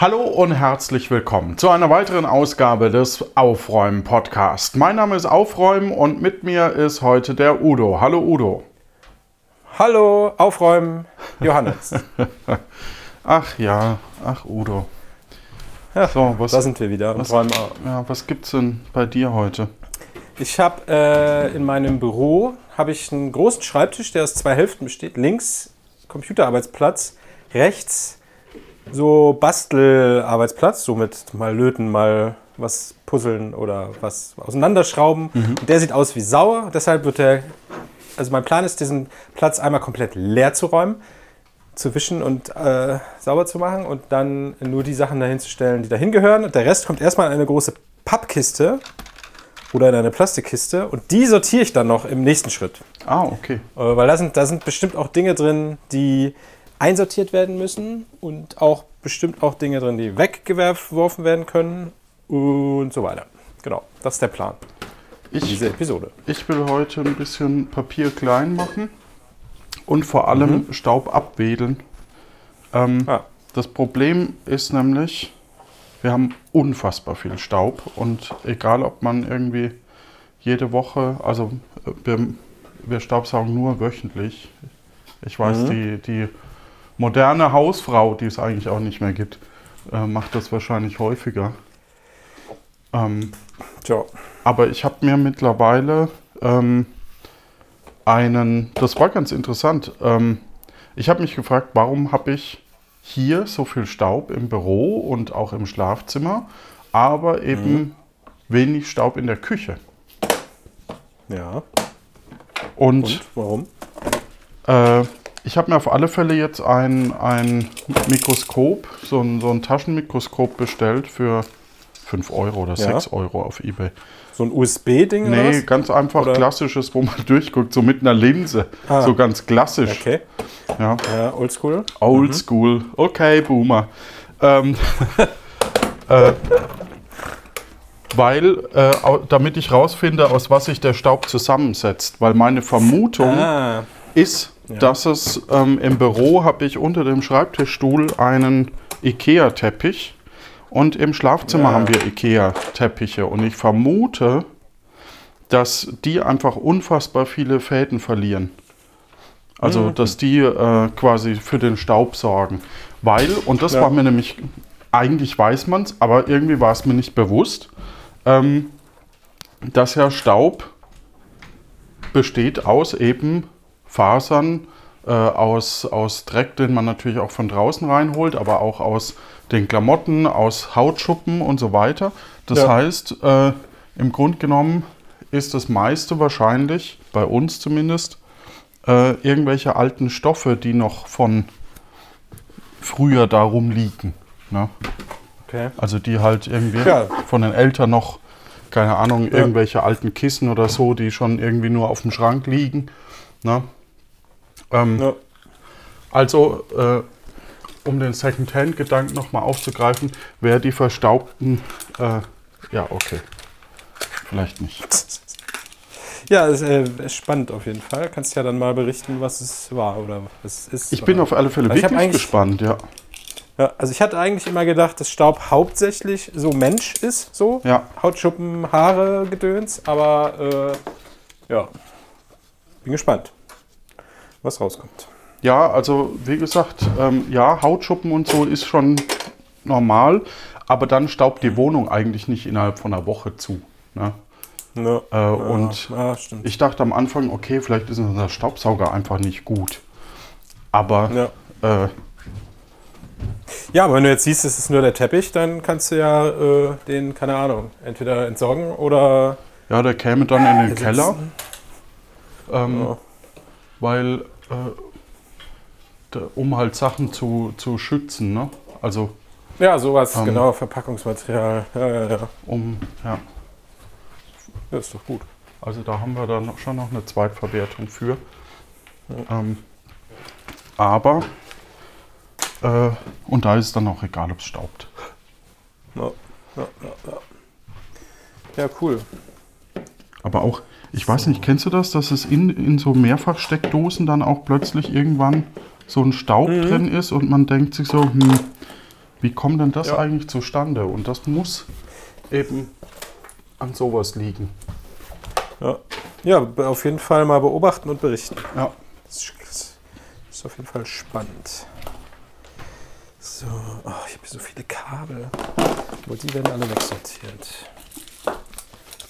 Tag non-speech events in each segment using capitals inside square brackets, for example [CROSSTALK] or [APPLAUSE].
Hallo und herzlich willkommen zu einer weiteren Ausgabe des Aufräumen Podcast. Mein Name ist Aufräumen und mit mir ist heute der Udo. Hallo Udo. Hallo, Aufräumen, Johannes. [LAUGHS] ach ja, ach Udo. Ja, so, was, da sind wir wieder was, räumen Ja, was gibt's denn bei dir heute? Ich habe äh, in meinem Büro habe ich einen großen Schreibtisch, der aus zwei Hälften besteht. Links Computerarbeitsplatz, rechts so Bastelarbeitsplatz, so mit mal löten, mal was puzzeln oder was auseinanderschrauben. Mhm. Und der sieht aus wie sauer, deshalb wird der, also mein Plan ist, diesen Platz einmal komplett leer zu räumen, zu wischen und äh, sauber zu machen und dann nur die Sachen dahin zu stellen, die dahin gehören. Und der Rest kommt erstmal in eine große Pappkiste oder in eine Plastikkiste und die sortiere ich dann noch im nächsten Schritt. Ah, okay. Äh, weil da sind, da sind bestimmt auch Dinge drin, die einsortiert werden müssen und auch bestimmt auch Dinge drin, die weggeworfen werden können und so weiter. Genau, das ist der Plan. Ich, diese Episode. Ich will heute ein bisschen Papier klein machen und vor allem mhm. Staub abwedeln. Ähm, ah. Das Problem ist nämlich, wir haben unfassbar viel Staub und egal ob man irgendwie jede Woche, also wir, wir staubsaugen nur wöchentlich. Ich weiß, mhm. die, die moderne Hausfrau, die es eigentlich auch nicht mehr gibt, äh, macht das wahrscheinlich häufiger. Ähm, Tja. Aber ich habe mir mittlerweile ähm, einen, das war ganz interessant. Ähm, ich habe mich gefragt, warum habe ich hier so viel Staub im Büro und auch im Schlafzimmer, aber eben mhm. wenig Staub in der Küche. Ja. Und, und warum? Äh, ich habe mir auf alle Fälle jetzt ein, ein Mikroskop, so ein, so ein Taschenmikroskop bestellt für 5 Euro oder 6 ja. Euro auf Ebay. So ein USB-Ding? Nee, was? ganz einfach oder? klassisches, wo man [LAUGHS] durchguckt, so mit einer Linse. Ah. So ganz klassisch. Okay. Ja, ja oldschool. Oldschool. Mhm. Okay, Boomer. Ähm, [LAUGHS] äh, weil, äh, damit ich rausfinde, aus was sich der Staub zusammensetzt. Weil meine Vermutung ah. ist, ja. dass es ähm, im Büro habe ich unter dem Schreibtischstuhl einen Ikea-Teppich und im Schlafzimmer ja. haben wir Ikea-Teppiche und ich vermute, dass die einfach unfassbar viele Fäden verlieren. Also, mhm. dass die äh, quasi für den Staub sorgen. Weil, und das ja. war mir nämlich, eigentlich weiß man es, aber irgendwie war es mir nicht bewusst, ähm, dass ja Staub besteht aus eben Fasern äh, aus, aus Dreck, den man natürlich auch von draußen reinholt, aber auch aus den Klamotten, aus Hautschuppen und so weiter. Das ja. heißt, äh, im Grunde genommen ist das meiste wahrscheinlich, bei uns zumindest, äh, irgendwelche alten Stoffe, die noch von früher darum liegen. Ne? Okay. Also die halt irgendwie ja. von den Eltern noch, keine Ahnung, ja. irgendwelche alten Kissen oder so, die schon irgendwie nur auf dem Schrank liegen. Ne? Ähm, ja. Also, äh, um den Second-Hand-Gedanken nochmal aufzugreifen, wer die verstaubten, äh, ja, okay, vielleicht nicht. [LAUGHS] Ja, ist, äh, ist spannend auf jeden Fall. Kannst ja dann mal berichten, was es war oder was es ist. Ich bin auf alle Fälle also wirklich gespannt, ja. Ja, also ich hatte eigentlich immer gedacht, dass Staub hauptsächlich so Mensch ist, so. Ja. Hautschuppen, Haare, Gedöns, aber äh, ja, bin gespannt was rauskommt. Ja, also wie gesagt, ähm, ja, Hautschuppen und so ist schon normal, aber dann staubt die Wohnung eigentlich nicht innerhalb von einer Woche zu. Ne? Ja, äh, ja, und ja, ich dachte am Anfang, okay, vielleicht ist unser Staubsauger einfach nicht gut. Aber ja. Äh, ja, aber wenn du jetzt siehst, es ist nur der Teppich, dann kannst du ja äh, den, keine Ahnung, entweder entsorgen oder. Ja, der käme dann in den Keller. Ähm, weil äh, um halt Sachen zu, zu schützen, ne? Also ja, sowas, ähm, genau, Verpackungsmaterial. Ja, ja, ja. Um, ja. Das ist doch gut. Also da haben wir dann schon noch eine Zweitverwertung für. Ja. Ähm, aber, äh, und da ist es dann auch egal, ob es staubt. Ja, ja, ja, ja. cool. Aber auch, ich weiß nicht, kennst du das, dass es in, in so Mehrfachsteckdosen dann auch plötzlich irgendwann so ein Staub mhm. drin ist und man denkt sich so, hm, Wie kommt denn das Ja. eigentlich zustande? Und das muss eben an sowas liegen. Ja. ja, auf jeden Fall mal beobachten und berichten. Ja. Das ist, auf jeden Fall spannend. So, oh, ich habe so viele Kabel. Aber die werden alle wegsortiert.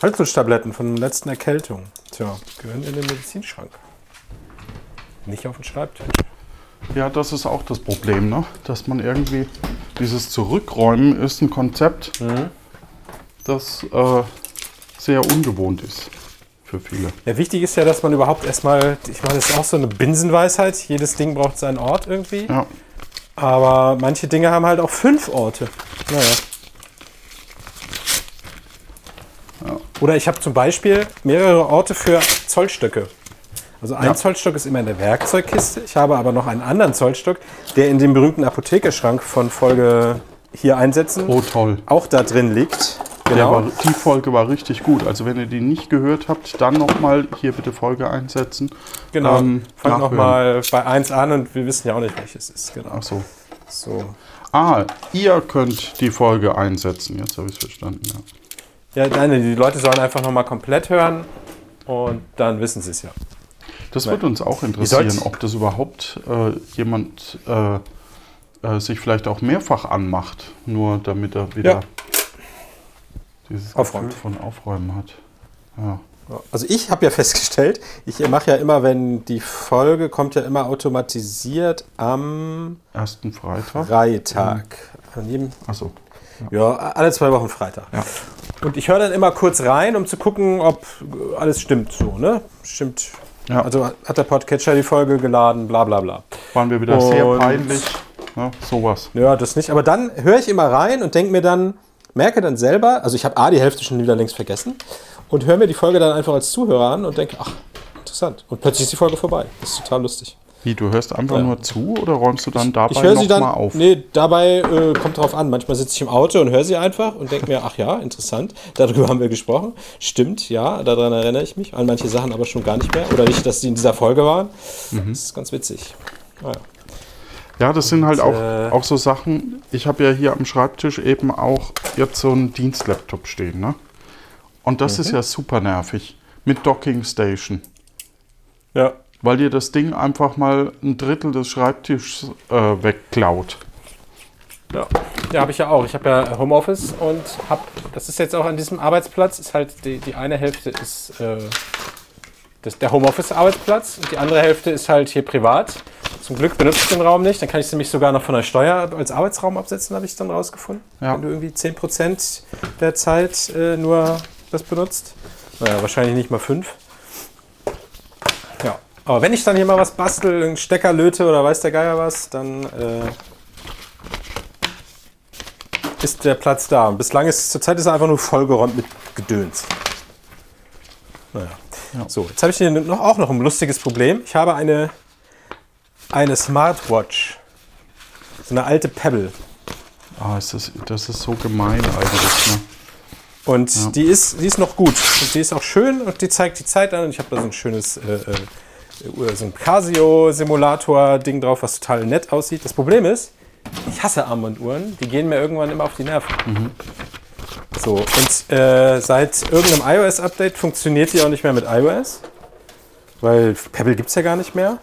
Halsnusstabletten von der letzten Erkältung. Tja, gehören in den Medizinschrank. Nicht auf den Schreibtisch. Ja, das ist auch das Problem, ne? dass man irgendwie dieses Zurückräumen ist ein Konzept, das äh, sehr ungewohnt ist für viele. Ja, wichtig ist ja, dass man überhaupt erstmal, ich meine, das ist auch so eine Binsenweisheit, jedes Ding braucht seinen Ort irgendwie. Ja, Aber manche Dinge haben halt auch fünf Orte. Naja. Oder ich habe zum Beispiel mehrere Orte für Zollstöcke. Also ein Ja. Zollstock ist immer in der Werkzeugkiste. Ich habe aber noch einen anderen Zollstock, der in dem berühmten Apothekerschrank von Folge hier einsetzen oh toll. auch da drin liegt. Genau. war, die Folge war richtig gut. Also wenn ihr die nicht gehört habt, dann nochmal hier bitte Folge einsetzen. genau. Ähm, Fangt nochmal bei 1 an und wir wissen ja auch nicht, welches ist. Genau. Ach so. So. Ah, ihr könnt die Folge einsetzen. Jetzt habe ich es verstanden. Ja. Ja, nein, die Leute sollen einfach nochmal komplett hören und dann wissen sie es ja. Das wird uns auch interessieren, ob das überhaupt äh, jemand äh, äh, sich vielleicht auch mehrfach anmacht, nur damit er wieder Ja. dieses Aufräumt. Gefühl von Aufräumen hat. Ja. Also ich habe ja [LAUGHS] festgestellt, ich mache ja immer, wenn die Folge kommt ja immer automatisiert am Ersten Freitag. Freitag. An jedem, Achso. Ja, alle zwei Wochen Freitag. Ja. Und ich höre dann immer kurz rein, um zu gucken, ob alles stimmt so, ne? Stimmt. Ja. Also hat der Podcatcher die Folge geladen, bla bla bla. Waren wir wieder sehr Und- peinlich. Ja, sowas. Ja, das nicht. Aber dann höre ich immer rein und denke mir dann, merke dann selber, also ich habe A, die Hälfte schon wieder längst vergessen und höre mir die Folge dann einfach als Zuhörer an und denke, ach, interessant. Und plötzlich ist die Folge vorbei. Das ist total lustig. Wie, du hörst einfach Ja. nur zu oder räumst du dann dabei Ich höre sie dann, nochmal auf? nee, dabei äh, kommt drauf an. Manchmal sitze ich im Auto und höre sie einfach und denke mir, ach ja, interessant, darüber haben wir gesprochen. Stimmt, ja, daran erinnere ich mich. An manche Sachen aber schon gar nicht mehr. Oder nicht, dass sie in dieser Folge waren. Mhm. Das ist ganz witzig. Naja. Ja, das sind halt auch, äh, auch so Sachen. Ich habe ja hier am Schreibtisch eben auch jetzt so einen Dienstlaptop stehen. Ne? Und das Mhm. ist ja super nervig mit Docking Station. Ja. Weil dir das Ding einfach mal ein Drittel des Schreibtischs äh, wegklaut. Ja, ja habe ich ja auch. Ich habe ja Homeoffice und habe, das ist jetzt auch an diesem Arbeitsplatz, ist halt die, die eine Hälfte ist äh, das, der Homeoffice-Arbeitsplatz und die andere Hälfte ist halt hier privat. Zum Glück benutze ich den Raum nicht. Dann kann ich es nämlich sogar noch von der Steuer als Arbeitsraum absetzen, habe ich dann rausgefunden. Ja. Wenn du irgendwie 10% der Zeit äh, nur das benutzt. Naja, wahrscheinlich nicht mal 5. Ja, aber wenn ich dann hier mal was bastel, einen Stecker löte oder weiß der Geier was, dann äh, ist der Platz da. Und bislang ist zurzeit ist er einfach nur vollgeräumt mit Gedöns. Naja. Ja. So, jetzt habe ich hier noch, auch noch ein lustiges Problem. Ich habe eine, eine Smartwatch. So eine alte Pebble. Ah, ist das, das ist so gemein eigentlich. Ne? Und die, ist, die ist noch gut. Und die ist auch schön und die zeigt die Zeit an. Und ich habe da so ein schönes äh, äh, so ein Casio-Simulator-Ding drauf, was total nett aussieht. Das Problem ist, ich hasse Armbanduhren. Die gehen mir irgendwann immer auf die Nerven. So, und äh, seit irgendeinem iOS-Update funktioniert die auch nicht mehr mit iOS. Weil Pebble gibt es ja gar nicht mehr.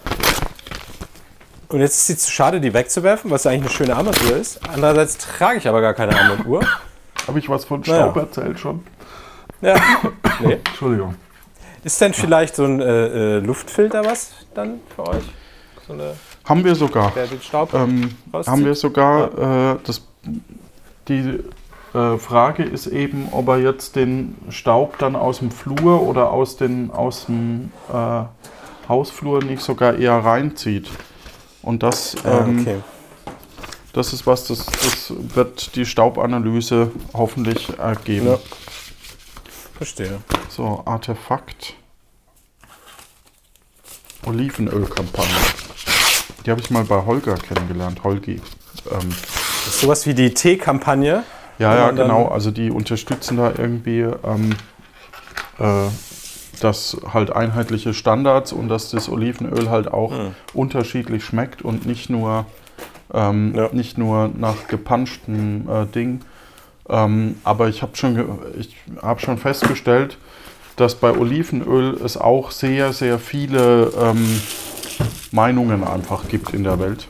Und jetzt ist sie zu schade, die wegzuwerfen, was eigentlich eine schöne Armbanduhr ist. Andererseits trage ich aber gar keine Armbanduhr. Habe ich was von Naja. Staub erzählt schon? Ja. [COUGHS] Nee. Entschuldigung. Ist denn vielleicht so ein äh, äh, Luftfilter was dann für euch? So eine, Haben wir sogar. der den Staub Ähm, haben wir sogar äh, das, die äh, Frage ist eben, ob er jetzt den Staub dann aus dem Flur oder aus, den, aus dem äh, Hausflur nicht sogar eher reinzieht. Und das, Ah, ähm, okay. das ist was, das, das wird die Staubanalyse hoffentlich ergeben. Ja. Verstehe. So, Artefakt. Olivenölkampagne. Die habe ich mal bei Holger kennengelernt. Holgi. Ähm, Das ist sowas wie die Tee-Kampagne. Ja, ja, genau. Also die unterstützen da irgendwie, ähm, äh, dass halt einheitliche Standards und dass das Olivenöl halt auch Hm. unterschiedlich schmeckt und nicht nur Ähm, Ja. Nicht nur nach gepunchtem äh, Ding. Ähm, aber ich habe schon, ich hab schon festgestellt, dass bei Olivenöl es auch sehr, sehr viele ähm, Meinungen einfach gibt in der Welt.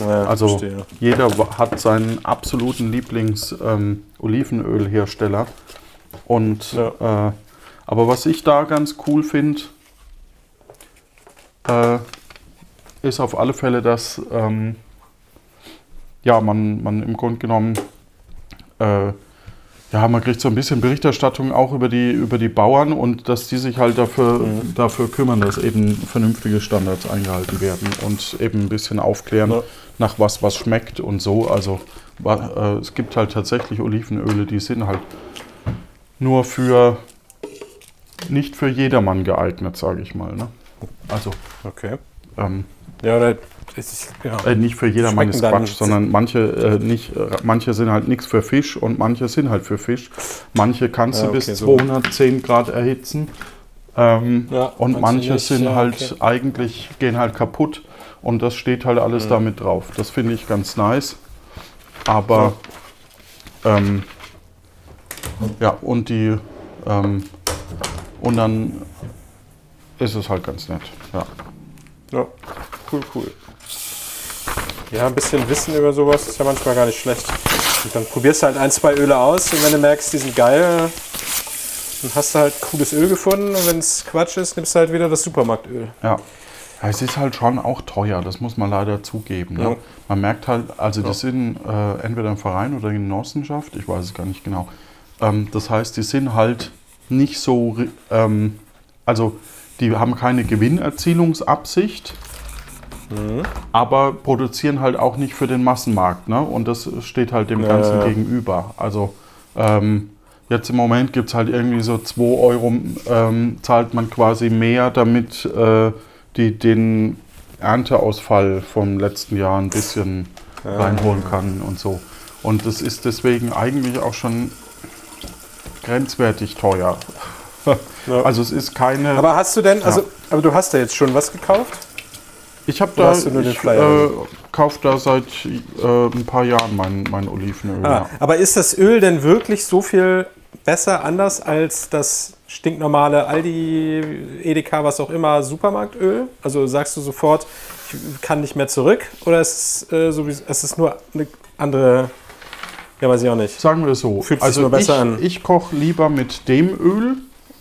Ja, Also verstehe. jeder hat seinen absoluten Lieblings-Olivenölhersteller. Und äh, aber was ich da ganz cool finde, äh, ist auf alle Fälle, dass ähm, ja, man, man im Grunde genommen äh, ja, man kriegt so ein bisschen Berichterstattung auch über die, über die Bauern und dass die sich halt dafür, Mhm. dafür kümmern, dass eben vernünftige Standards eingehalten werden und eben ein bisschen aufklären, Ja. nach was was schmeckt und so. Also äh, es gibt halt tatsächlich Olivenöle, die sind halt nur für nicht für jedermann geeignet, sage ich mal. Ne? Also Okay. ähm, Ja, oder ist, ja. äh, nicht für jedermann ist Quatsch, sondern manche äh, nicht, äh, manche sind halt nichts für Fisch und manche sind halt für Fisch. Manche kannst Ja, du bis okay, so. 210 Grad erhitzen. Ähm, Ja, und manche manche nicht, sind ja, halt okay. eigentlich, gehen halt kaputt und das steht halt Mhm. alles damit drauf. Das finde ich ganz nice. Aber ähm, ja, und die ähm, und dann ist es halt ganz nett. Ja. Ja, cool, cool. Ja, ein bisschen Wissen über sowas ist ja manchmal gar nicht schlecht. Und dann probierst du halt ein, zwei Öle aus und wenn du merkst, die sind geil, dann hast du halt cooles Öl gefunden und wenn es Quatsch ist, nimmst du halt wieder das Supermarktöl. Ja. Ja, Es ist halt schon auch teuer, das muss man leider zugeben. Ne? Ja. Man merkt halt, also das sind äh, entweder im Verein oder in Genossenschaft, ich weiß es gar nicht genau. Ähm, das heißt, die sind halt nicht so, ähm, also die haben keine Gewinnerzielungsabsicht, aber produzieren halt auch nicht für den Massenmarkt. Ne? Und das steht halt dem Ja, Ganzen ja. gegenüber. Also ähm, jetzt im Moment gibt es halt irgendwie so 2 Euro, ähm, zahlt man quasi mehr, damit äh, die den Ernteausfall vom letzten Jahr ein bisschen reinholen kann und so. Und das ist deswegen eigentlich auch schon grenzwertig teuer. [LAUGHS] Ja. Also es ist keine... Aber hast du denn, also, aber du hast da jetzt schon was gekauft? Ich habe da, hast du nur den ich Flyer? äh, kaufe da seit äh, ein paar Jahren mein, mein Olivenöl. Ah, Ja. aber ist das Öl denn wirklich so viel besser, anders als das stinknormale Aldi, Edeka, was auch immer, Supermarktöl? Also sagst du sofort, ich kann nicht mehr zurück? Oder ist es, äh, so wie, ist es nur eine andere, ja weiß ich auch nicht. Sagen wir es so. Fühlt sich also nur besser ich, an. ich koche lieber mit dem Öl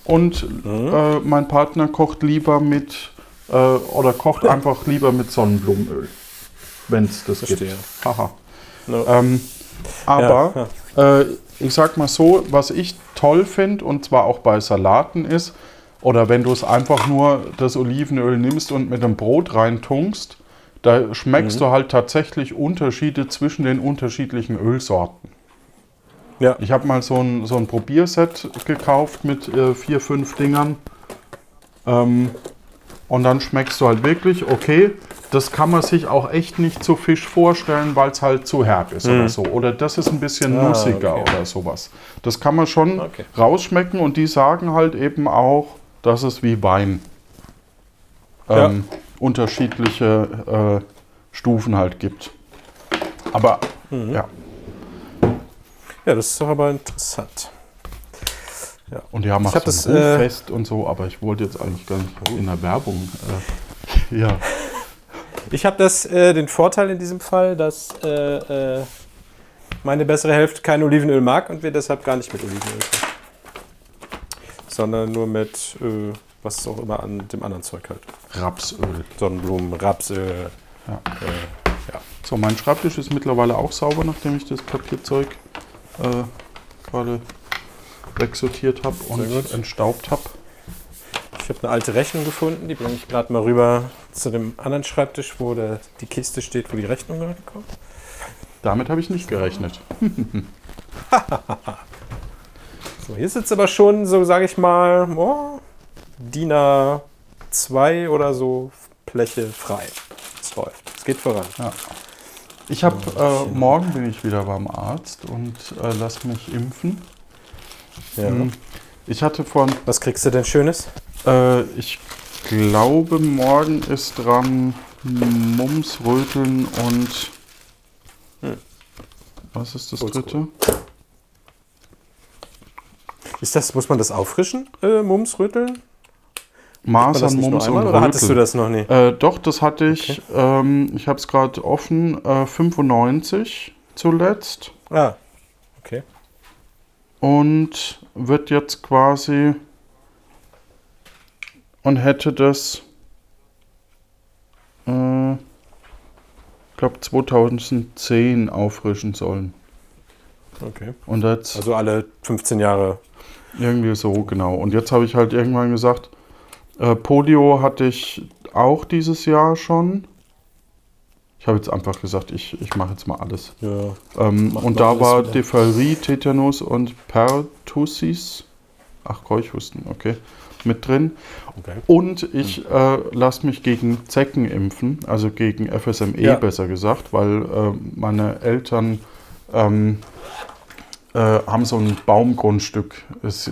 und Mhm. äh, mein Partner kocht lieber mit äh, oder kocht [LAUGHS] einfach lieber mit Sonnenblumenöl, wenn es das Verstehe. gibt. Haha. No. Ähm, aber Ja, Äh, ich sag mal so, was ich toll finde und zwar auch bei Salaten ist, oder wenn du es einfach nur das Olivenöl nimmst und mit einem Brot reintunkst, da schmeckst Mhm. du halt tatsächlich Unterschiede zwischen den unterschiedlichen Ölsorten. Ja. Ich habe mal so ein, so ein Probierset gekauft mit äh, vier, fünf Dingern. Ähm, und dann schmeckst du halt wirklich, okay, das kann man sich auch echt nicht zu Fisch vorstellen, weil es halt zu herb ist oder so. Oder das ist ein bisschen Mhm. Ah, nussiger okay. oder sowas. Das kann man schon Okay. rausschmecken und die sagen halt eben auch, dass es wie Wein Ja. ähm, unterschiedliche äh, Stufen halt gibt. Aber Mhm. ja, ja, das ist doch aber interessant. Und die haben auch so das, ein äh, Hoffest und so, aber ich wollte jetzt eigentlich gar nicht in der Werbung. Äh, [LAUGHS] ja, Ich habe das äh, den Vorteil in diesem Fall, dass äh, äh, meine bessere Hälfte kein Olivenöl mag und wir deshalb gar nicht mit Olivenöl kochen. Sondern nur mit was auch immer an dem anderen Zeug halt. Rapsöl. Sonnenblumen, Rapsöl. Ja. Ja. So, mein Schreibtisch ist mittlerweile auch sauber, nachdem ich das Papierzeug gerade wegsortiert habe und entstaubt habe. Ich habe eine alte Rechnung gefunden, die bringe ich gerade mal rüber zu dem anderen Schreibtisch, wo der, die Kiste steht, wo die Rechnung gerade kommt. Damit habe ich nicht gerechnet. [LAUGHS] So, hier sitzt aber schon so, sage ich mal, oh, DIN A2 oder so Fläche frei. Es läuft. Es geht voran. Ich habe äh, morgen bin ich wieder beim Arzt und äh, lass mich impfen. Ja. Hm, Ich hatte von, Was kriegst du denn Schönes? äh, ich glaube, morgen ist dran Mumps, Röteln und Was ist das Oldschool. dritte? Ist das, muss man das auffrischen? Äh, Mums, Rütteln? Maß an Mums und oder hattest du das noch nie? Äh, doch, das hatte ich. Ähm, ich habe es gerade offen. Äh, 95 zuletzt. Ah, okay. Und wird jetzt quasi. Und hätte das. Äh, ich glaube 2010 auffrischen sollen. okay. Und jetzt. Also alle 15 Jahre. Irgendwie so, genau. Und jetzt habe ich halt irgendwann gesagt, äh, Polio hatte ich auch dieses Jahr schon. Ich habe jetzt einfach gesagt, ich, ich mache jetzt mal alles. Ja. Ähm, und da alles war. Diphtherie, Tetanus und Pertussis, ach Keuchhusten, okay, mit drin. Okay. Und ich äh, lasse mich gegen Zecken impfen, also gegen FSME Ja. besser gesagt, weil äh, meine Eltern ähm, äh, haben so ein Baumgrundstück, es,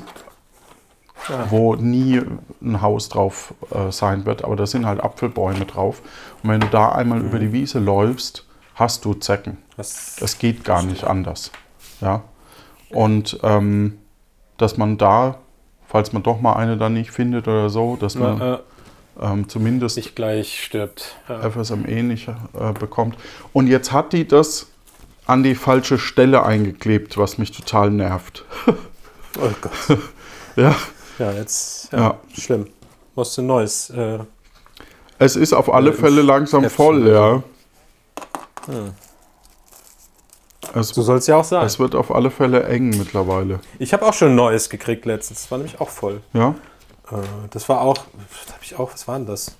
Ah. wo nie ein Haus drauf äh, sein wird, aber da sind halt Apfelbäume drauf. Und wenn du da einmal Mhm. über die Wiese läufst, hast du Zecken. Was, Es geht gar nicht anders. Ja. Und ähm, dass man da, falls man doch mal eine dann nicht findet oder so, dass man na, äh, ähm, zumindest nicht gleich stirbt. Ja. FSME nicht äh, bekommt. Und jetzt hat die das an die falsche Stelle eingeklebt, was mich total nervt. Oh Gott. [LAUGHS] Ja. Ja, jetzt. Ja, Ja. Schlimm. Musst du ein neues. Äh, Es ist auf alle Äh, Fälle langsam Heftchen voll, ja. Es, so soll es ja auch sein. es wird auf alle Fälle eng mittlerweile. Ich habe auch schon ein neues gekriegt letztens. Das war nämlich auch voll. Ja. Äh, das war auch. Da habe ich auch. Was war denn das?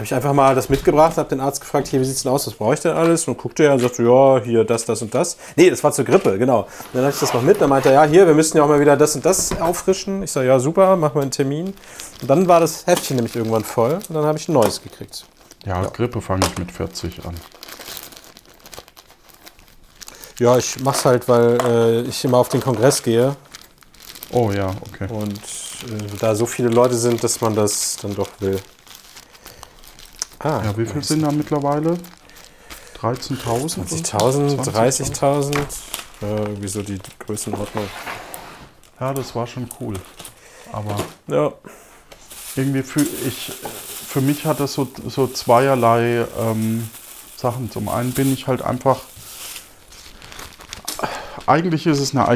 Habe ich einfach mal das mitgebracht, habe den Arzt gefragt, hier, wie sieht's denn aus, was brauche ich denn alles? Und guckte er und sagte, ja, hier das, das und das. Nee, das war zur Grippe, genau. Und dann hatte ich das noch mit, dann meinte er, ja, hier, wir müssen ja auch mal wieder das und das auffrischen. Ich sage, ja, super, machen wir einen Termin. Und dann war das Heftchen nämlich irgendwann voll und dann habe ich ein neues gekriegt. Ja, Grippe fange ich mit 40 an. Ja, ich mach's halt, weil äh, ich immer auf den Kongress gehe Oh ja, okay. und äh, da so viele Leute sind, dass man das dann doch will. Ah, Ja, wie viel sind da mittlerweile? 13.000? 20.000, 30.000, äh, irgendwie so die Größenordnung. Ja, das war schon cool. Aber Ja, irgendwie für, ich, für mich hat das so, so zweierlei ähm, Sachen. Zum einen bin ich halt einfach. Eigentlich ist es eine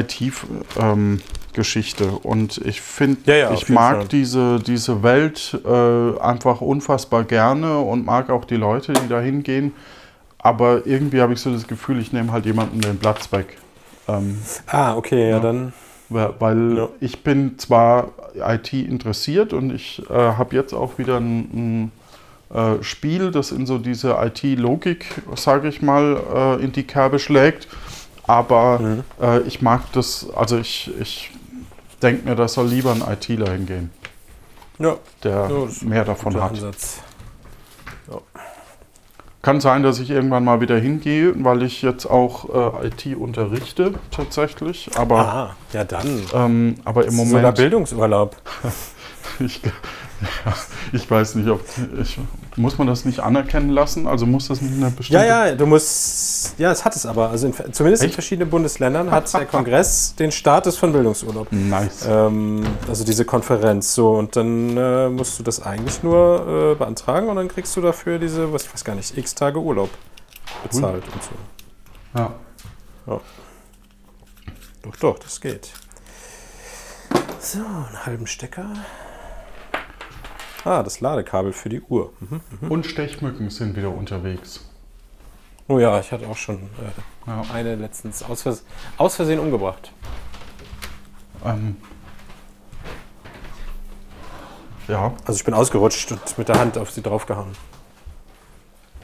IT-Geschichte und ich finde, Ja, ja, ich mag Fall. diese, diese Welt äh, einfach unfassbar gerne und mag auch die Leute, die da hingehen. Aber irgendwie habe ich so das Gefühl, ich nehme halt jemanden den Platz weg. Ähm, Ah, okay, ja, Ja. dann. weil weil Ja. ich bin zwar IT interessiert und ich äh, habe jetzt auch wieder ein, ein äh, Spiel, das in so diese IT-Logik, sage ich mal, äh, in die Kerbe schlägt. Aber Mhm. äh, ich mag das, also ich, ich denke mir, da soll lieber ein ITler hingehen, Ja, der Ja, mehr davon hat. Ansatz. Kann sein, dass ich irgendwann mal wieder hingehe, weil ich jetzt auch äh, IT unterrichte tatsächlich. Aber, Ah, ja, dann. ähm, aber im Moment. Bildungsurlaub. [LAUGHS] Ich, ja, [LAUGHS] ich weiß nicht, ob ich, muss man das nicht anerkennen lassen? Also muss das nicht eine bestimmte. Ja, ja, du musst. Ja, es hat es aber. Also in, zumindest in Echt? verschiedenen Bundesländern hat der Kongress [LAUGHS] den Status von Bildungsurlaub. Nice. Ähm, also diese Konferenz so und dann äh, musst du das eigentlich nur äh, beantragen und dann kriegst du dafür diese, was ich weiß gar nicht, x Tage Urlaub bezahlt und so. Ja. Doch, doch, das geht. So, einen halben Stecker. Ah, das Ladekabel für die Uhr. Mhm. Und Stechmücken sind wieder unterwegs. Oh ja, ich hatte auch schon äh, Ja. eine letztens aus, Vers aus Versehen umgebracht. Ähm, ja, Also ich bin ausgerutscht und mit der Hand auf sie draufgehauen.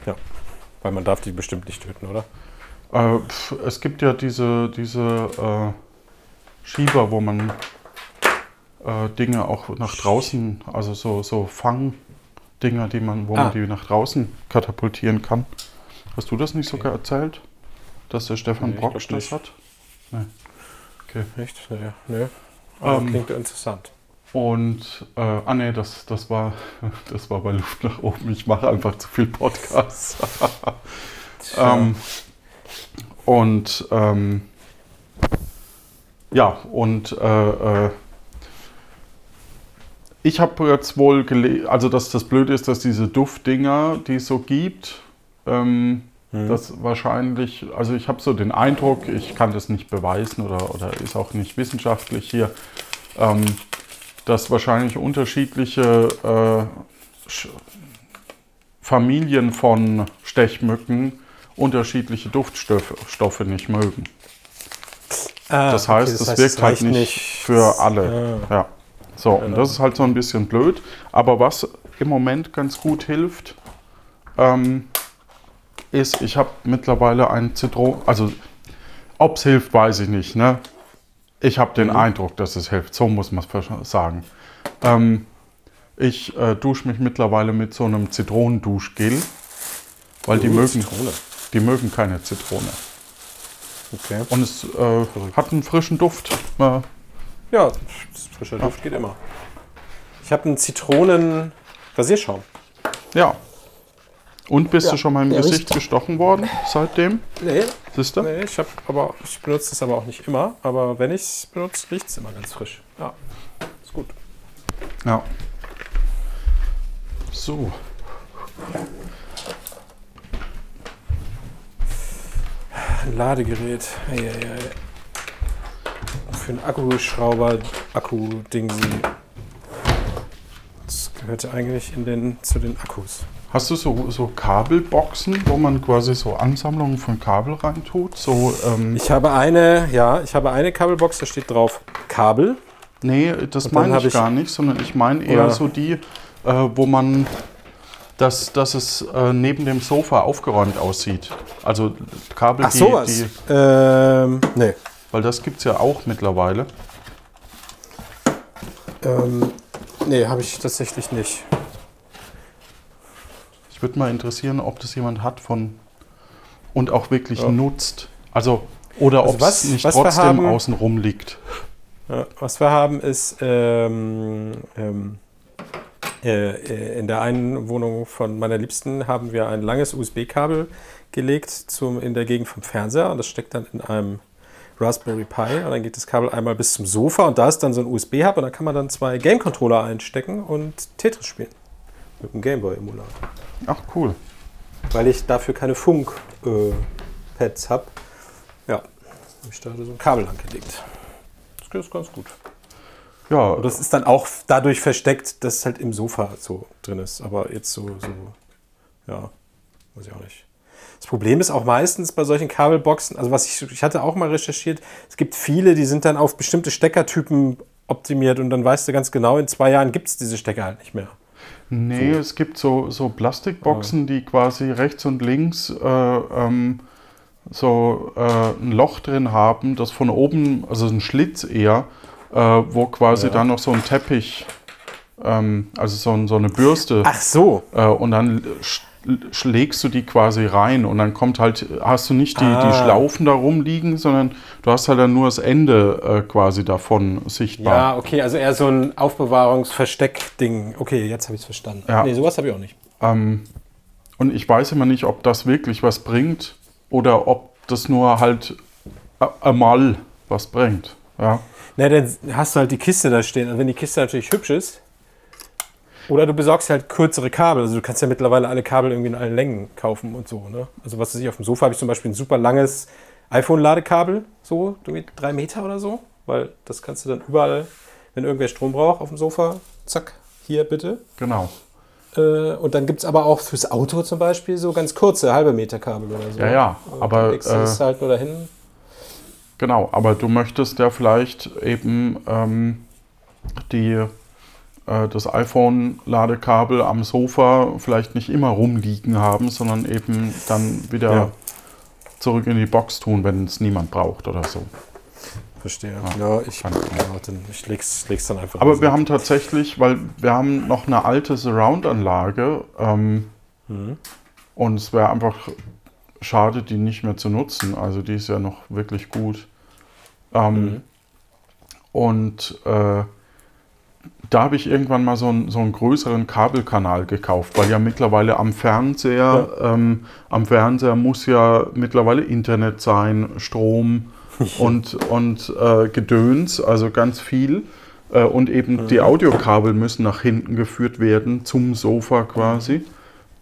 Ja, weil man darf die bestimmt nicht töten, oder? äh, es gibt ja diese, diese äh, Schieber, wo man äh, Dinge auch nach draußen, also so, so Fangdinger, die man, wo Ah. man die nach draußen katapultieren kann. Hast du das nicht sogar erzählt? Dass der Stefan Nee, glaub das nicht. hat? Nee. Okay. Echt? Ja, nö. Aber Ähm, klingt interessant. Und, äh, ah nee, das, das, war, [LAUGHS] das war bei Luft nach oben. Ich mache einfach zu viel Podcasts. [LAUGHS] ähm, Und ähm, ja, und äh, äh, ich habe jetzt wohl gelesen, also dass das Blöde ist, dass diese Duftdinger, die es so gibt, ähm, Mhm. das wahrscheinlich, also ich habe so den Eindruck, ich kann das nicht beweisen oder, oder ist auch nicht wissenschaftlich hier, ähm, dass wahrscheinlich unterschiedliche äh, Familien von Stechmücken unterschiedliche Duftstoffe Stoffe nicht mögen. Ah, Das okay, heißt, es wirkt halt reicht nicht für alle. Ah. Ja. So, und das ist halt so ein bisschen blöd. Aber was im Moment ganz gut hilft, ähm, ist, ich habe mittlerweile ein Zitron, also ob es hilft, weiß ich nicht. Ne? Ich habe den Eindruck, dass es hilft. So muss man es sagen. Ähm, ich äh, dusche mich mittlerweile mit so einem Zitronenduschgel, weil die, Oh, mögen, Zitrone. die mögen keine Zitrone. Okay. Und es äh, hat einen frischen Duft. Äh, Ja, frischer Duft geht immer. Ich habe einen Zitronen-Rasierschaum. Ja. Und bist Ja, du schon mal im Gesicht riecht- gestochen worden seitdem? Nee, Siehst du? nee ich, hab aber, ich benutze das aber auch nicht immer. Aber wenn ich es benutze, riecht es immer ganz frisch. Ja, ist gut. Ja. So. Ein Ladegerät. Eieiei. Für einen Akkuschrauber, Akku-Dingsi. Das gehörte eigentlich in den, zu den Akkus. Hast du so, so Kabelboxen, wo man quasi so Ansammlungen von Kabel reintut? So, ähm, Ich habe eine, ja, ich habe eine Kabelbox, da steht drauf Kabel. nee, das Und meine ich, ich- gar nicht, sondern ich meine eher so die, äh, wo man, dass, dass es äh, neben dem Sofa aufgeräumt aussieht. Also Kabel, Ach die, sowas. die, Ähm, nee. Weil das gibt es ja auch mittlerweile. Ähm, nee, habe ich tatsächlich nicht. Ich würde mal interessieren, ob das jemand hat von und auch wirklich Ja. nutzt. Also, oder Also ob es nicht was trotzdem haben- außen rum liegt. Was wir haben ist ähm, ähm, äh, äh, in der einen Wohnung von meiner Liebsten haben wir ein langes USB-Kabel gelegt zum, in der Gegend vom Fernseher und das steckt dann in einem Raspberry Pi und dann geht das Kabel einmal bis zum Sofa und da ist dann so ein USB-Hub und da kann man dann zwei Game-Controller einstecken und Tetris spielen. Mit dem Gameboy-Emulator. Ach, cool. Weil ich dafür keine Funk-Pads habe. Ja, habe ich da so ein Kabel angelegt. Das ist ganz gut. Ja, Und das ist dann auch dadurch versteckt, dass es halt im Sofa so drin ist. Aber jetzt so, so, ja, weiß ich auch nicht. Das Problem ist auch meistens bei solchen Kabelboxen, also was ich, ich hatte auch mal recherchiert, es gibt viele, die sind dann auf bestimmte Steckertypen optimiert und dann weißt du ganz genau, in zwei Jahren gibt es diese Stecker halt nicht mehr. nee, es gibt so, so Plastikboxen, die quasi rechts und links äh, ähm, so äh, ein Loch drin haben, das von oben, also ein Schlitz eher, äh, wo quasi Ja. dann noch so ein Teppich, ähm, also so, so eine Bürste. Ach so. Äh, und dann schlägst du die quasi rein und dann kommt halt, hast du nicht die, die Ah. Schlaufen da rumliegen, sondern du hast halt dann nur das Ende äh, quasi davon sichtbar. Ja, okay, also eher so ein Aufbewahrungs-Versteck-Ding. Okay, jetzt habe ich es verstanden. Ja. Nee, sowas habe ich auch nicht. Ähm, und ich weiß immer nicht, ob das wirklich was bringt oder ob das nur halt einmal was bringt. Ja. Na, dann hast du halt die Kiste da stehen. Und wenn die Kiste natürlich hübsch ist, oder du besorgst halt kürzere Kabel. Also du kannst ja mittlerweile alle Kabel irgendwie in allen Längen kaufen und so. Ne? Also was weiß ich, auf dem Sofa habe ich zum Beispiel ein super langes iPhone-Ladekabel, so irgendwie drei Meter oder so. Weil das kannst du dann überall, wenn irgendwer Strom braucht auf dem Sofa, zack, hier bitte. Genau. Äh, und dann gibt es aber auch fürs Auto zum Beispiel so ganz kurze, halbe Meter Kabel oder so. Ja, ja, Und aber, dann legst du es äh, halt nur dahin. Genau, aber du möchtest ja vielleicht eben ähm, die, äh, das iPhone-Ladekabel am Sofa vielleicht nicht immer rumliegen haben, sondern eben dann wieder Ja. zurück in die Box tun, wenn es niemand braucht oder so. Verstehe. Ja, ich, ja, ich dann, ich leg's, leg's dann einfach. Aber wir haben tatsächlich, weil wir haben noch eine alte Surround-Anlage ähm, Mhm. und es wäre einfach schade, die nicht mehr zu nutzen. Also die ist ja noch wirklich gut. Ähm, Mhm. Und äh, da habe ich irgendwann mal so, einen- so einen größeren Kabelkanal gekauft, weil ja mittlerweile am Fernseher, ähm, am Fernseher muss ja mittlerweile Internet sein, Strom [LAUGHS] und, und äh, Gedöns, also ganz viel. Äh, und eben die Audiokabel müssen nach hinten geführt werden, zum Sofa quasi,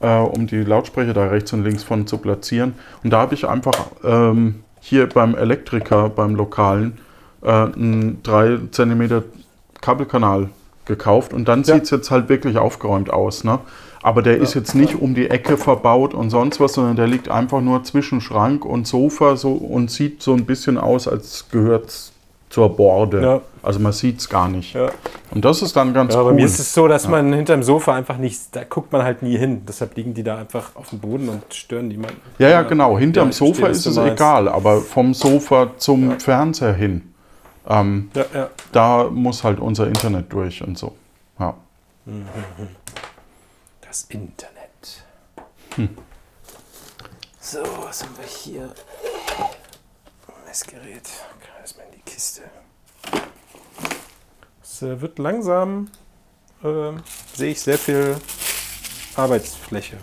äh, um die Lautsprecher da rechts und links von zu platzieren. Und da habe ich einfach ähm, hier beim Elektriker, beim Lokalen, äh, einen 3 cm Kabelkanal gekauft und dann Ja. sieht es jetzt halt wirklich aufgeräumt aus. Ne? Aber der ist jetzt nicht um die Ecke verbaut und sonst was, sondern der liegt einfach nur zwischen Schrank und Sofa so und sieht so ein bisschen aus, als gehört zur Borde. Ja. Also man sieht es gar nicht. Ja. Und das ist dann ganz Ja, bei cool. mir ist es so, dass man hinterm Sofa einfach nicht, da guckt man halt nie hin. Deshalb liegen die da einfach auf dem Boden und stören niemanden. ja, ja, genau. Hinterm Ja, ich verstehe, Sofa was ist es egal, aber vom Sofa zum Fernseher hin, ähm, Ja, ja. da muss halt unser Internet durch und so. Ja. [LAUGHS] Das Internet. So, was haben wir hier? Messgerät. Kreis mal in die Kiste. Es äh, wird langsam, ähm, sehe ich sehr viel Arbeitsfläche,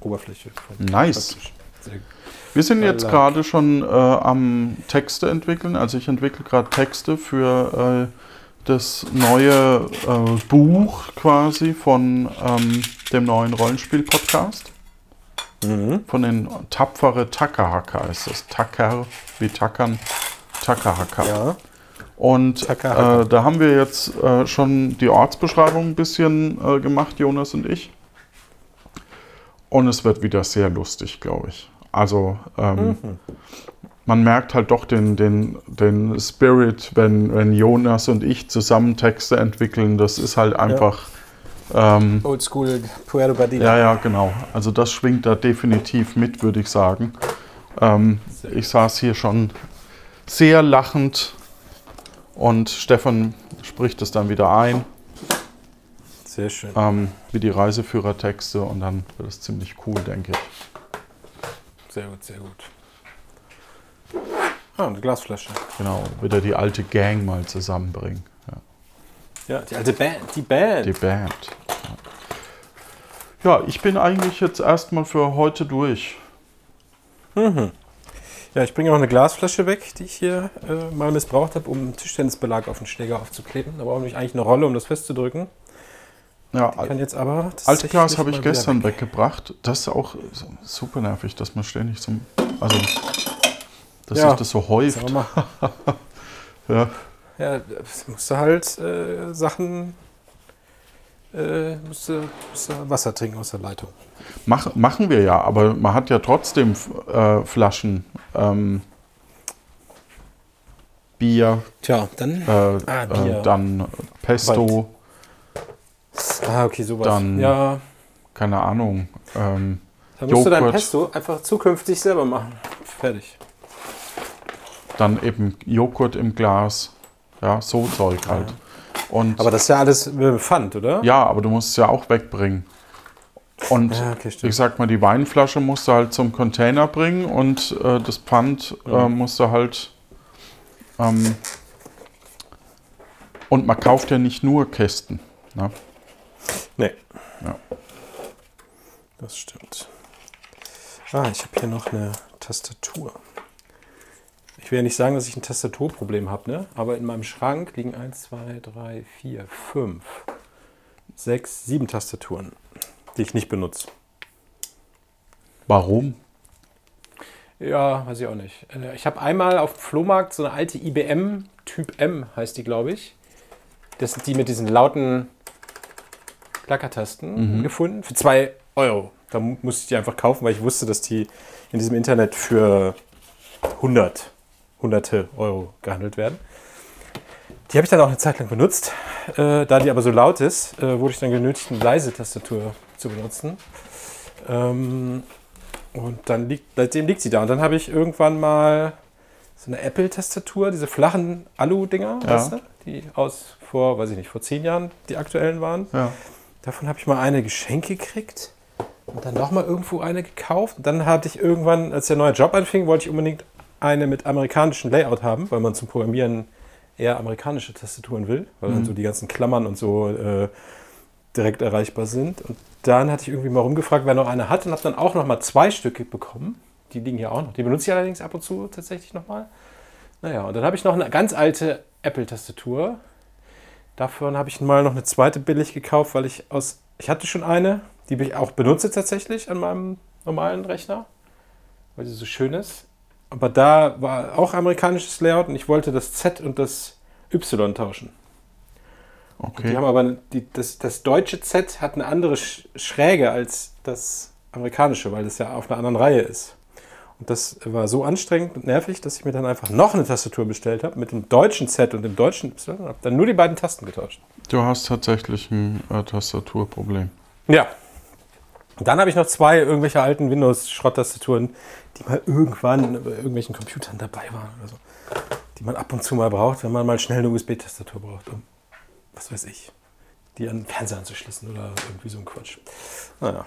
Oberfläche. Nice. Sehr gut. Wir sind jetzt gerade schon äh, am Texte entwickeln. Also ich entwickle gerade Texte für äh, das neue äh, Buch quasi von ähm, dem neuen Rollenspiel-Podcast. Mhm. Von den Tapfere Takahaka ist das. Tacker wie Tackern. Takahaka. Ja. Und äh, da haben wir jetzt äh, schon die Ortsbeschreibung ein bisschen äh, gemacht, Jonas und ich. Und es wird wieder sehr lustig, glaube ich. Also ähm, man merkt halt doch den, den, den Spirit, wenn, wenn Jonas und ich zusammen Texte entwickeln. Das ist halt einfach... Ähm, Oldschool Puerto Badilla. ja, ja, genau. Also das schwingt da definitiv mit, würde ich sagen. Ähm, ich saß hier schon sehr lachend und Stefan spricht es dann wieder ein, Sehr schön. ähm, wie die Reiseführertexte und dann wird es ziemlich cool, denke ich. Sehr gut, sehr gut. Ah, eine Glasflasche. Genau, wieder die alte Gang mal zusammenbringen. Ja, Ja, die alte Band. Die Band. die Band. Ja. ja, ich bin eigentlich jetzt erstmal für heute durch. Ja, ich bringe auch eine Glasflasche weg, die ich hier äh, mal missbraucht habe, um Tischtennisbelag auf den Schläger aufzukleben. Da brauche ich eigentlich eine Rolle, um das festzudrücken. Ja, Ich kann jetzt aber. Altglas habe ich gestern weg. weggebracht. Das ist auch super nervig, dass man ständig so. Also, dass Ja, sich das so häuft. [LAUGHS] Ja. Ja, das musst du halt äh, Sachen. Äh, musst, du, musst du Wasser trinken aus der Leitung. Mach, machen wir ja, aber man hat ja trotzdem äh, Flaschen ähm, Bier, Tja, dann. äh, Ah, Bier. Äh, dann Pesto, Ah, okay, sowas. Dann- ja, keine Ahnung. Ähm, dann musst du dein Joghurt. Pesto einfach zukünftig selber machen. Fertig. dann eben Joghurt im Glas. Ja, so Zeug halt. Und Aber das ist ja alles Pfand, oder? ja, aber du musst es ja auch wegbringen. Und Ja, okay, ich sag mal, die Weinflasche musst du halt zum Container bringen und äh, das Pfand äh, musst du halt. Ähm, und man kauft ja nicht nur Kästen. Ne? Ja. Das stimmt. Ah, ich habe hier noch eine Tastatur. Ich will ja nicht sagen, dass ich ein Tastaturproblem habe, ne? aber in meinem Schrank liegen 1, 2, 3, 4, 5, 6, 7 Tastaturen, die ich nicht benutze. Warum? Ja, weiß ich auch nicht. Äh, Ich habe einmal auf dem Flohmarkt so eine alte IBM Typ M, heißt die, glaube ich. Das sind die mit diesen lauten Klackertasten gefunden. Für 2 Euro. Da mu- musste ich die einfach kaufen, weil ich wusste, dass die in diesem Internet für 100, hunderte Euro gehandelt werden. Die habe ich dann auch eine Zeit lang benutzt. Äh, da die aber so laut ist, äh, wurde ich dann genötigt, eine leise Tastatur zu benutzen. Ähm, und dann liegt, seitdem liegt sie da. Und dann habe ich irgendwann mal so eine Apple-Tastatur, diese flachen Alu-Dinger, Ja. weißt du? Die aus vor, weiß ich nicht, vor zehn Jahren die aktuellen waren. Ja. Davon habe ich mal eine geschenkt gekriegt und dann nochmal irgendwo eine gekauft. Und dann hatte ich irgendwann, als der neue Job anfing, wollte ich unbedingt eine mit amerikanischem Layout haben, weil man zum Programmieren eher amerikanische Tastaturen will, weil dann so die ganzen Klammern und so äh, direkt erreichbar sind. Und dann hatte ich irgendwie mal rumgefragt, wer noch eine hat und habe dann auch noch mal zwei Stücke bekommen. Die liegen hier auch noch. Die benutze ich allerdings ab und zu tatsächlich noch mal. Naja, und dann habe ich noch eine ganz alte Apple-Tastatur. Davon habe ich mal noch eine zweite billig gekauft, weil ich aus. Ich hatte schon eine, die ich auch benutze tatsächlich an meinem normalen Rechner, weil sie so schön ist. Aber da war auch amerikanisches Layout und ich wollte das Z und das Y tauschen. Die Okay. haben aber die, das, das deutsche Z hat eine andere Sch- Schräge als das amerikanische, weil das ja auf einer anderen Reihe ist. Und das war so anstrengend und nervig, dass ich mir dann einfach noch eine Tastatur bestellt habe mit dem deutschen Z und dem deutschen Y und habe dann nur die beiden Tasten getauscht. Du hast tatsächlich ein äh, Tastaturproblem. Ja. Und dann habe ich noch zwei irgendwelche alten Windows-Schrotttastaturen, die mal irgendwann bei irgendwelchen Computern dabei waren oder so. Die man ab und zu mal braucht, wenn man mal schnell eine USB-Tastatur braucht, um, was weiß ich, die an den Fernseher anzuschließen oder irgendwie so ein Quatsch. Naja.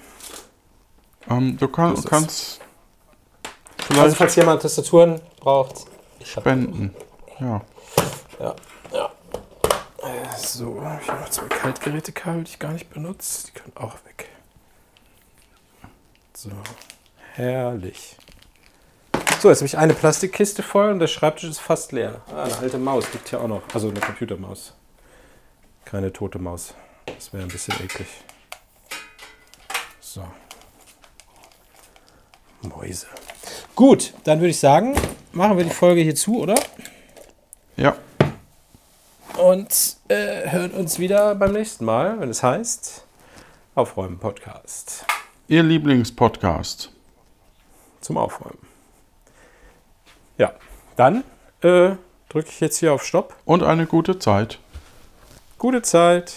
Ähm, du kann, Das kannst Also falls jemand Tastaturen braucht, ich hab- spenden. Ja. Ja, ja. So, ich habe noch zwei Kaltgerätekabel, die ich gar nicht benutze. Die können auch weg. So, herrlich. So, jetzt habe ich eine Plastikkiste voll und der Schreibtisch ist fast leer. Ah, eine alte Maus liegt hier auch noch. Also eine Computermaus. Keine tote Maus. Das wäre ein bisschen eklig. So. Mäuse. Gut, dann würde ich sagen, machen wir die Folge hier zu, oder? Ja. und äh, hören uns wieder beim nächsten Mal, wenn es heißt Aufräumen Podcast Ihr Lieblingspodcast. zum Aufräumen. Ja, dann äh, drücke ich jetzt hier auf Stopp. Und eine gute Zeit. Gute Zeit.